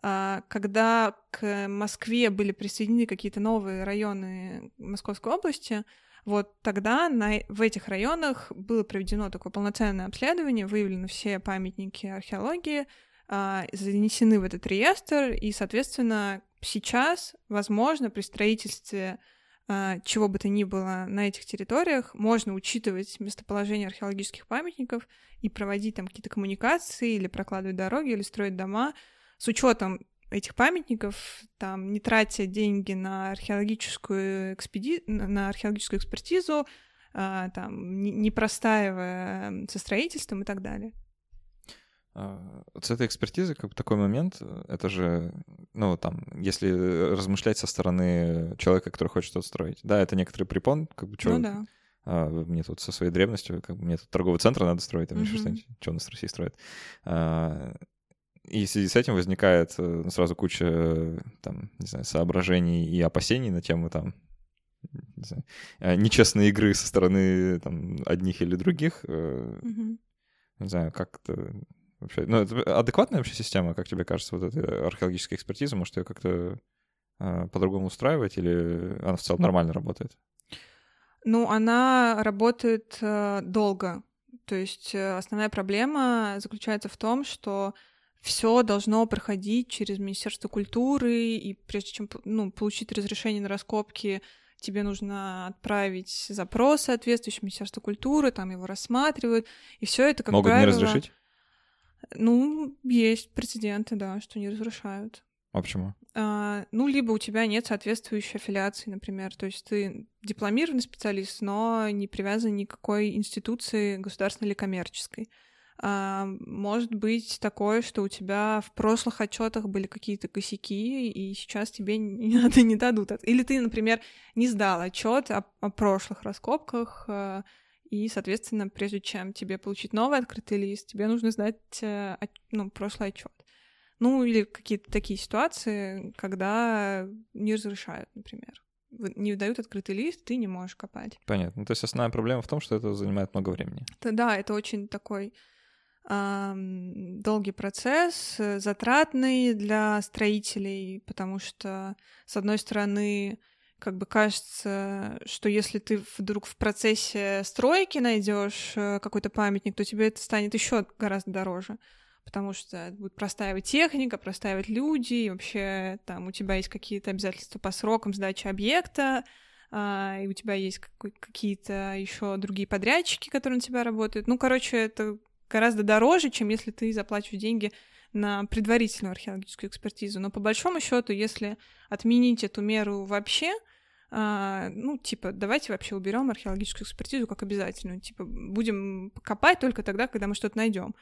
А, когда к Москве были присоединены какие-то новые районы Московской области, вот тогда на, в этих районах было проведено такое полноценное обследование, выявлены все памятники археологии, а, занесены в этот реестр, и, соответственно, сейчас, возможно, при строительстве а, чего бы то ни было на этих территориях, можно учитывать местоположение археологических памятников и проводить там какие-то коммуникации или прокладывать дороги или строить дома с учетом этих памятников, там, не тратя деньги на археологическую, экспеди... на археологическую экспертизу, а, там, не, не простаивая со строительством и так далее. А, с этой экспертизы, как бы такой момент, э, это же, ну, там, если размышлять со стороны человека, который хочет что-то строить, да, это некоторый препон, как бы, что... Ну да. А, мне тут со своей древностью, как бы мне тут торговый центр надо строить, там mm-hmm. еще что-нибудь, что у нас в России строят. А, и в связи с этим возникает э, сразу куча, там, не знаю, соображений и опасений на тему, там, не знаю, э, нечестной игры со стороны, там, одних или других. Mm-hmm. Не знаю, как-то вообще? Ну, это адекватная вообще система, как тебе кажется, вот эта археологическая экспертиза? Может, ее как-то э, по-другому устраивать, или она в целом нормально работает? Ну, она работает э, долго. То есть э, основная проблема заключается в том, что все должно проходить через Министерство культуры, и прежде чем ну, получить разрешение на раскопки, тебе нужно отправить запрос соответствующему Министерству культуры, там его рассматривают, и все это, как Могут правило... не разрешить? Ну, есть прецеденты, да, что не разрушают. А почему? А, ну, либо у тебя нет соответствующей аффилиации, например. То есть ты дипломированный специалист, но не привязан ни к какой институции государственной или коммерческой. А, может быть такое, что у тебя в прошлых отчетах были какие-то косяки, и сейчас тебе не, [LAUGHS] надо, не дадут. Или ты, например, не сдал отчет о, о прошлых раскопках, а, и, соответственно, прежде чем тебе получить новый открытый лист, тебе нужно сдать э, ну, прошлый отчет. Ну, или какие-то такие ситуации, когда не разрешают, например. Не дают открытый лист, ты не можешь копать. Понятно. То есть основная проблема в том, что это занимает много времени. Это, да, это очень такой долгий процесс, э, затратный для строителей, потому что, с одной стороны, как бы кажется, что если ты вдруг в процессе стройки найдешь э, какой-то памятник, то тебе это станет еще гораздо дороже, потому что будет простаивать техника, простаивать люди, и вообще там у тебя есть какие-то обязательства по срокам сдачи объекта, а, и у тебя есть какие-то еще другие подрядчики, которые на тебя работают. Ну, короче, это гораздо дороже, чем если ты заплачиваешь деньги на предварительную археологическую экспертизу. Но по большому счету, если отменить эту меру вообще, а, ну, типа, давайте вообще уберем археологическую экспертизу как обязательную. Типа, будем копать только тогда, когда мы что-то найдем.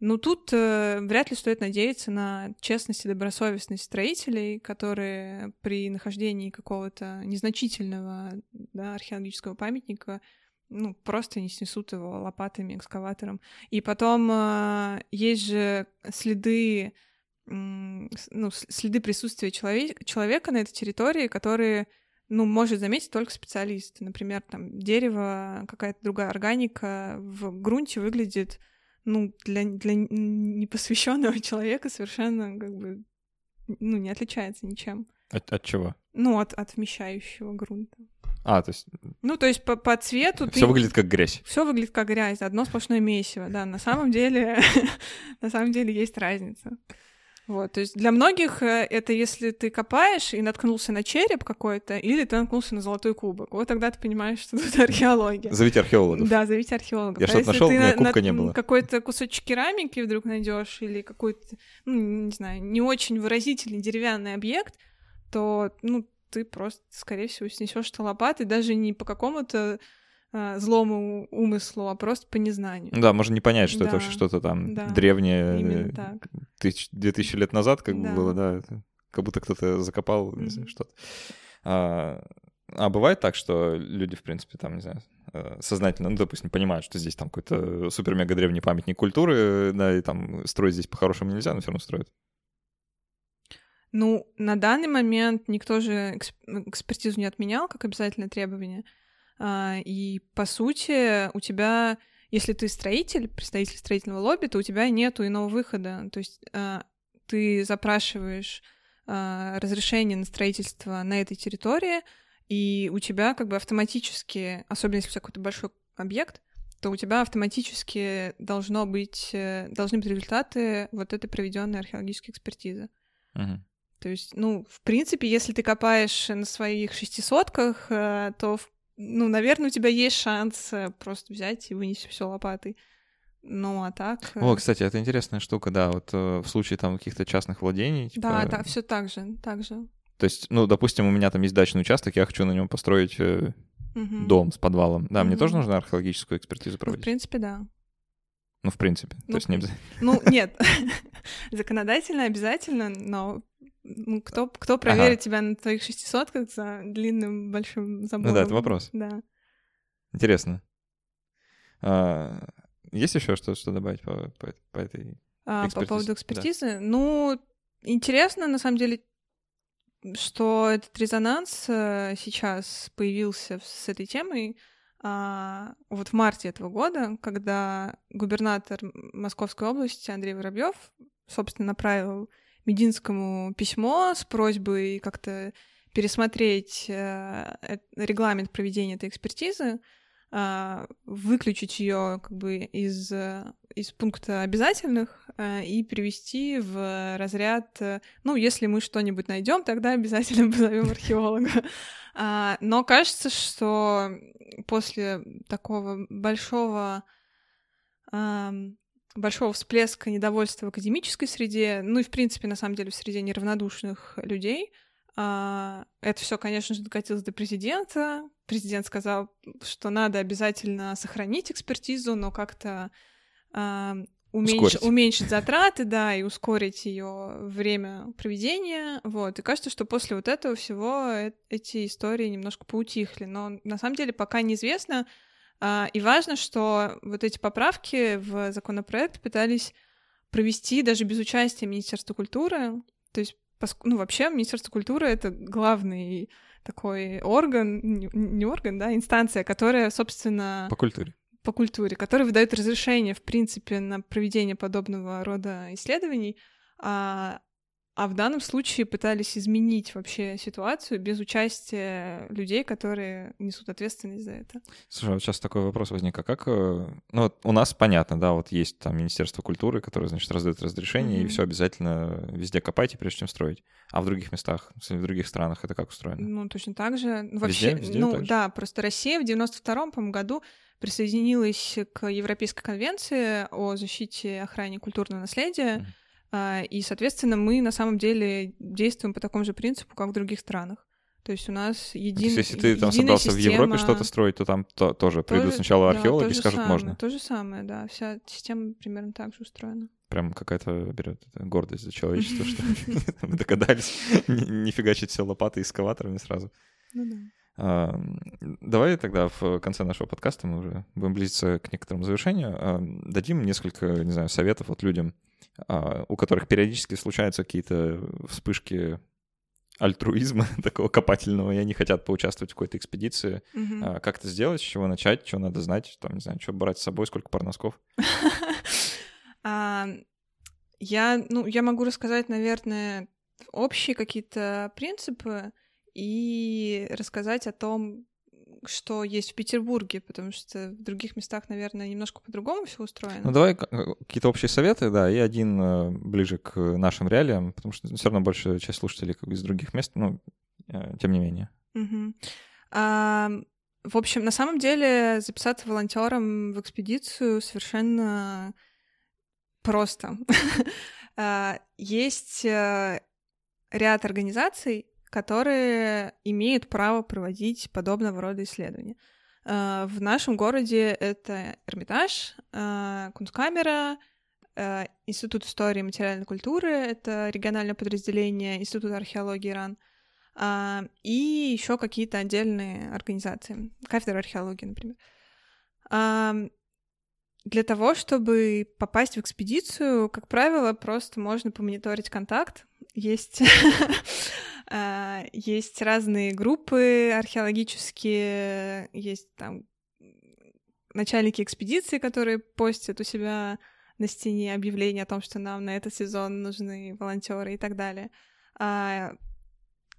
Ну, тут э, вряд ли стоит надеяться на честность и добросовестность строителей, которые при нахождении какого-то незначительного да, археологического памятника ну, просто не снесут его лопатами, экскаватором. И потом э, есть же следы, ну, следы присутствия человек, человека на этой территории, которые ну, может заметить только специалист. Например, там дерево, какая-то другая органика в грунте выглядит, ну, для, для непосвященного [LAUGHS] человека совершенно как бы, ну, не отличается ничем. От, от чего? Ну, от, от вмещающего грунта. А, то есть... Ну, то есть по, по цвету Все ты... выглядит как грязь. Все выглядит как грязь, одно сплошное месиво, да. На самом деле, [LAUGHS] на самом деле есть разница. Вот, то есть для многих э, это если ты копаешь и наткнулся на череп какой-то, или ты наткнулся на золотой кубок. Вот тогда ты понимаешь, что тут [LAUGHS] археология. Зовите археологов. Да, зовите археологов. Я а что-то нашел, у меня кубка на, не было. Какой-то кусочек керамики вдруг найдешь или какой-то, ну, не знаю, не очень выразительный деревянный объект, то, ну, ты просто, скорее всего, снесешь что лопатой, даже не по какому-то а, злому умыслу, а просто по незнанию. Да, можно не понять, что да. это вообще что-то там да. древнее. Тысяч, две тысячи лет назад как да. бы было, да. как будто кто-то закопал mm-hmm. знаю, что-то. А, А бывает так, что люди, в принципе, там, не знаю, э, сознательно, ну, допустим, понимают, что здесь там какой-то супер-мега древний памятник культуры, да, и там строить здесь по-хорошему нельзя, но все равно строят. Ну, на данный момент никто же экспертизу не отменял как обязательное требование. А, и, по сути, у тебя, если ты строитель, представитель строительного лобби, то у тебя нет иного выхода. То есть а, ты запрашиваешь а, разрешение на строительство на этой территории, и у тебя как бы автоматически, особенно если у тебя какой-то большой объект, то у тебя автоматически должно быть, э, должны быть результаты вот этой проведенной археологической экспертизы. Uh-huh. То есть, ну, в принципе, если ты копаешь на своих шестисотках, э, то, ну, наверное, у тебя есть шанс э, просто взять и вынести все лопатой. Ну, а так... О, кстати, это интересная штука, да, вот в случае там каких-то частных владений. Типа... Да, да, все так же, так же. То есть, ну, допустим, у меня там есть дачный участок, я хочу на нем построить э, угу. дом с подвалом. Да, угу. мне тоже нужно археологическую экспертизу проводить. Ну, в принципе, да. Ну, в принципе. Ну, то есть не обязательно. Ну, [LAUGHS] нет. [LAUGHS] Законодательно обязательно, но ну, кто, кто проверит ага. тебя на твоих шестисотках за длинным большим забором? Ну да, это вопрос. Да. Интересно. А, есть еще что, что добавить по, по, по этой а, По поводу экспертизы? Да. Ну, интересно, на самом деле, что этот резонанс э, сейчас появился с этой темой а, вот в марте этого года, когда губернатор Московской области Андрей Воробьев, собственно, направил Мединскому письмо с просьбой как-то пересмотреть э, регламент проведения этой экспертизы, а, выключить ее как бы из, из пункта обязательных и привести в разряд, э, ну, если мы что-нибудь найдем, тогда обязательно [LAUGHS] позовем археолога. А, но кажется, что после такого большого большого всплеска недовольства в академической среде, ну и, в принципе, на самом деле, в среде неравнодушных людей, это все, конечно же, докатилось до президента, президент сказал, что надо обязательно сохранить экспертизу, но как-то э, уменьш... уменьшить затраты, да, и ускорить ее время проведения. Вот. И кажется, что после вот этого всего э эти истории немножко поутихли. Но на самом деле пока неизвестно. Э, и важно, что вот эти поправки в законопроект пытались провести даже без участия Министерства культуры. То есть, ну, вообще, Министерство культуры — это главный такой орган, не орган, да, инстанция, которая, собственно... По культуре. По культуре, которая выдает разрешение, в принципе, на проведение подобного рода исследований, а, а в данном случае пытались изменить вообще ситуацию без участия людей, которые несут ответственность за это. Слушай, а вот сейчас такой вопрос возник, а как... Э, ну, вот у нас понятно, да, вот есть там Министерство культуры, которое, значит, раздает разрешение, mm-hmm. и все обязательно везде копайте, прежде чем строить. А в других местах, в других странах это как устроено? Ну, точно так же. Ну, вообще, везде, везде ну, да, просто Россия в 92-м, по-моему, году присоединилась к Европейской конвенции о защите и охране культурного наследия, mm-hmm и, соответственно, мы на самом деле действуем по такому же принципу, как в других странах. То есть у нас един... Если ты там собрался система... в Европе что-то строить, то там то, тоже, тоже придут сначала археологи да, и скажут, самое, можно. То же самое, да. Вся система примерно так же устроена. Прям какая-то берет гордость за человечество, что [LAUGHS] [LAUGHS] мы догадались не фигачить все лопатой и эскаваторами сразу. Ну да. А, давай тогда в конце нашего подкаста, мы уже будем близиться к некоторому завершению, а, дадим несколько, не знаю, советов вот людям, а, у которых периодически случаются какие-то вспышки альтруизма [LAUGHS] такого копательного, и они хотят поучаствовать в какой-то экспедиции. Mm-hmm. Как это сделать, с чего начать, что надо знать, там, не знаю, что брать с собой, сколько пар носков? [LAUGHS] Я, ну, я могу рассказать, наверное, общие какие-то принципы и рассказать о том, что есть в Петербурге, потому что в других местах, наверное, немножко по-другому все устроено. Ну, давай какие-то общие советы, да, и один э, ближе к нашим реалиям, потому что все равно большая часть слушателей как из других мест, ну, э, тем не менее. Угу. А, в общем, на самом деле записаться волонтером в экспедицию совершенно просто. [LAUGHS] А, есть э, ряд организаций, которые имеют право проводить подобного рода исследования. Э, в нашем городе это Эрмитаж, э, Кунсткамера, э, Институт истории и материальной культуры, это региональное подразделение Института археологии ИРАН, а, и еще какие-то отдельные организации, кафедра археологии, например. А, для того, чтобы попасть в экспедицию, как правило, просто можно помониторить контакт. Есть, [LAUGHS] есть разные группы археологические, есть там начальники экспедиции, которые постят у себя на стене объявления о том, что нам на этот сезон нужны волонтеры и так далее. А,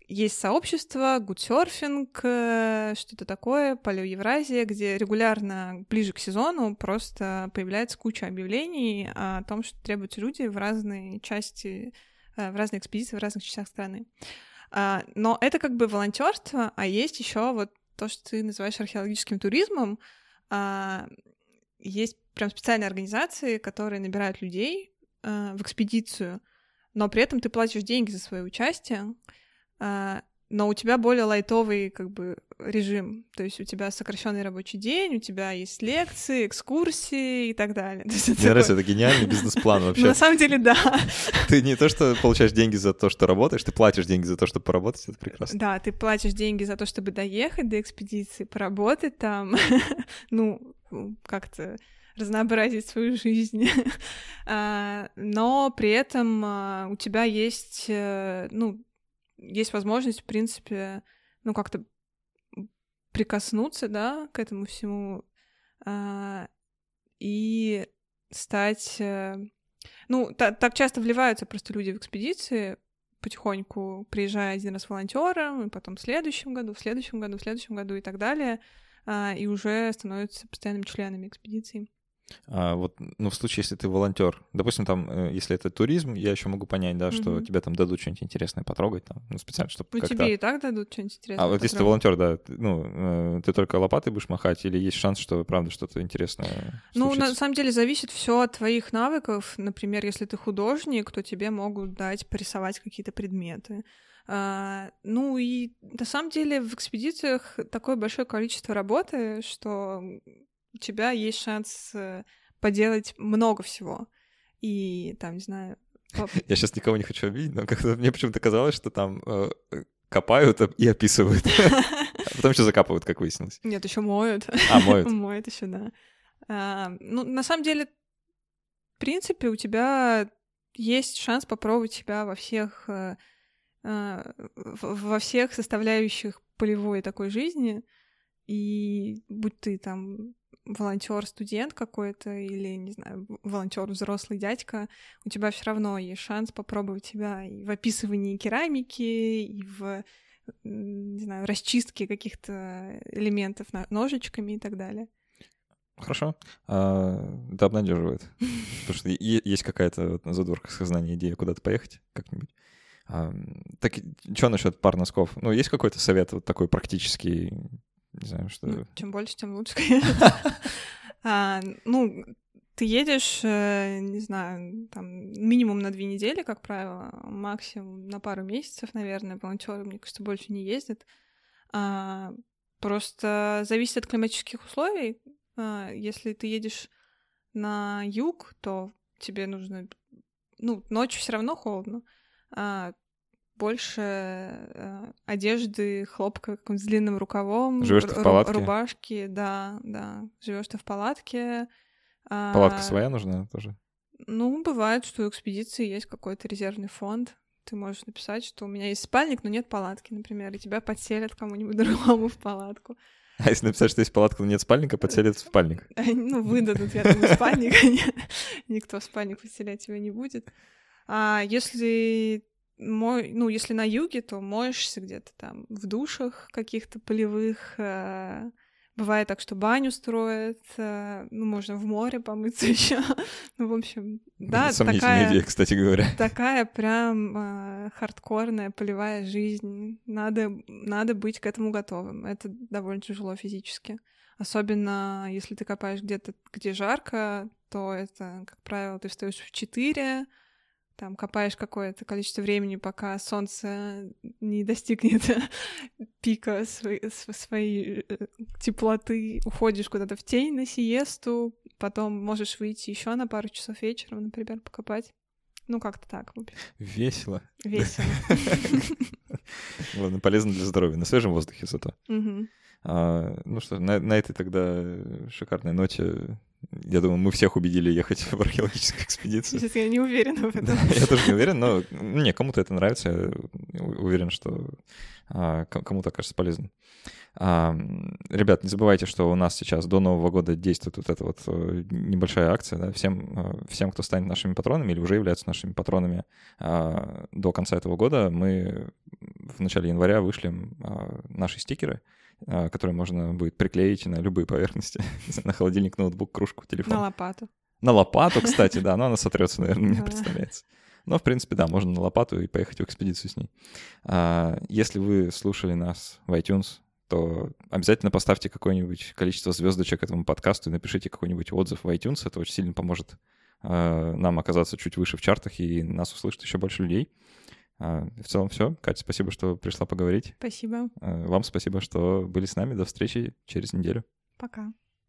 есть сообщество, гудсерфинг, э, что-то такое, поле Евразия, где регулярно, ближе к сезону, просто появляется куча объявлений о том, что требуются люди в разные части, э, в разные экспедиции, в разных частях страны. А, но это как бы волонтерство, а есть еще вот то, что ты называешь археологическим туризмом. А, есть прям специальные организации, которые набирают людей э, в экспедицию, но при этом ты платишь деньги за свое участие. Но у тебя более лайтовый как бы режим, то есть у тебя сокращенный рабочий день, у тебя есть лекции, экскурсии и так далее. [LAUGHS] Мне такой... нравится, это гениальный бизнес-план [LAUGHS] вообще. На самом деле, да. [LAUGHS] Ты не то, что получаешь деньги за то, что работаешь, ты платишь деньги за то, чтобы поработать, это прекрасно. Да, ты платишь деньги за то, чтобы доехать до экспедиции, поработать там, ну, как-то разнообразить свою жизнь. А, но при этом а, у тебя есть, э, ну, есть возможность, в принципе, ну, как-то прикоснуться, да, к этому всему а, и стать... А, ну, та, так часто вливаются просто люди в экспедиции, потихоньку приезжая один раз волонтером, и потом в следующем году, в следующем году, в следующем году и так далее, а, и уже становятся постоянными членами экспедиции. А вот, ну, в случае, если ты волонтер, допустим, там, э, если это туризм, я еще могу понять, да, что mm-hmm. тебе там дадут что-нибудь интересное потрогать, там, ну, специально, чтобы ну, как-то... тебе и так дадут что-нибудь интересное. А вот если ты волонтер, да, ты, ну, э, ты только лопатой будешь махать, или есть шанс, что, правда, что-то интересное Ну, случится? на самом деле, зависит все от твоих навыков. Например, если ты художник, то тебе могут дать порисовать какие-то предметы. А, ну и на самом деле в экспедициях такое большое количество работы, что у тебя есть шанс э, поделать много всего. И там, не знаю... [LAUGHS] Я сейчас никого не хочу обидеть, но как-то мне почему-то казалось, что там э, копают и описывают. [LAUGHS] А потом еще закапывают, как выяснилось. Нет, еще моют. А, моют. [LAUGHS] моют еще, да. А, ну, на самом деле, в принципе, у тебя есть шанс попробовать себя во всех э, э, во всех составляющих полевой такой жизни. И будь ты там волонтер студент какой-то или, не знаю, волонтер взрослый дядька, у тебя все равно есть шанс попробовать себя и в описывании керамики, и в не знаю, расчистке каких-то элементов ножичками и так далее. Хорошо. А, это обнадеживает. Потому что есть какая-то вот на задворках сознания идея куда-то поехать как-нибудь. А, так что насчет пар носков? Ну, есть какой-то совет вот такой практический, не знаю, что... Ну, чем больше, тем лучше, [LAUGHS] конечно. а, ну, ты едешь, э, не знаю, там, минимум на две недели, как правило, максимум на пару месяцев, наверное, волонтеры, мне кажется, больше не ездят. А, просто зависит от климатических условий. А, если ты едешь на юг, то тебе нужно... Ну, ночью все равно холодно. Больше э, одежды, хлопка с длинным рукавом. Живешь ты в палатке? Рубашки, да, да. Живешь ты в палатке. А, Палатка а, своя нужна тоже? Ну, бывает, что у экспедиции есть какой-то резервный фонд. Ты можешь написать, что у меня есть спальник, но нет палатки, например, и тебя подселят кому-нибудь [LAUGHS] другому в палатку. А если написать, что есть палатка, но нет спальника, подселят в спальник? [LAUGHS] Ну, выдадут, я думаю, спальник. [LAUGHS] Никто в спальник подселять тебя не будет. А если мой, ну, если на юге, то моешься где-то там в душах каких-то полевых. Э, бывает так, что баню строят, э, ну, можно в море помыться [LAUGHS] еще. ну, в общем, да, такая... идея, кстати говоря. Такая прям э, хардкорная полевая жизнь. Надо, надо быть к этому готовым. Это довольно тяжело физически. Особенно если ты копаешь где-то, где жарко, то это, как правило, ты встаешь в 4, там копаешь какое-то количество времени, пока солнце не достигнет [LAUGHS] пика своей, своей э, теплоты, уходишь куда-то в тень на сиесту, потом можешь выйти еще на пару часов вечером, например, покопать. Ну, как-то так. Весело. Весело. [LAUGHS] Ладно, полезно для здоровья. На свежем воздухе зато. А, ну что, на, на этой тогда шикарной ноте, я думаю, мы всех убедили ехать [LAUGHS] в археологическую экспедицию. Сейчас я не уверена в этом. [LAUGHS] я тоже не уверен, но не, кому-то это нравится. Я уверен, что а, кому-то окажется полезным. А, ребят, не забывайте, что у нас сейчас до Нового года действует вот эта вот э, небольшая акция. Да? Всем, э, всем, кто станет нашими патронами или уже являются нашими патронами а, до конца этого года, мы в начале января вышлем а, наши стикеры, которые можно будет приклеить на любые поверхности. [LAUGHS] на холодильник, ноутбук, кружку, телефон. На лопату. На лопату, кстати, да, но она сотрется, наверное, мне [LAUGHS] представляется. Но, в принципе, да, можно на лопату и поехать в экспедицию с ней. Если вы слушали нас в iTunes, то обязательно поставьте какое-нибудь количество звездочек этому подкасту и напишите какой-нибудь отзыв в iTunes. Это очень сильно поможет э, нам оказаться чуть выше в чартах, и нас услышит еще больше людей. Э, в целом все. Катя, спасибо, что пришла поговорить. Спасибо. Э, вам спасибо, что были с нами. До встречи через неделю. Пока.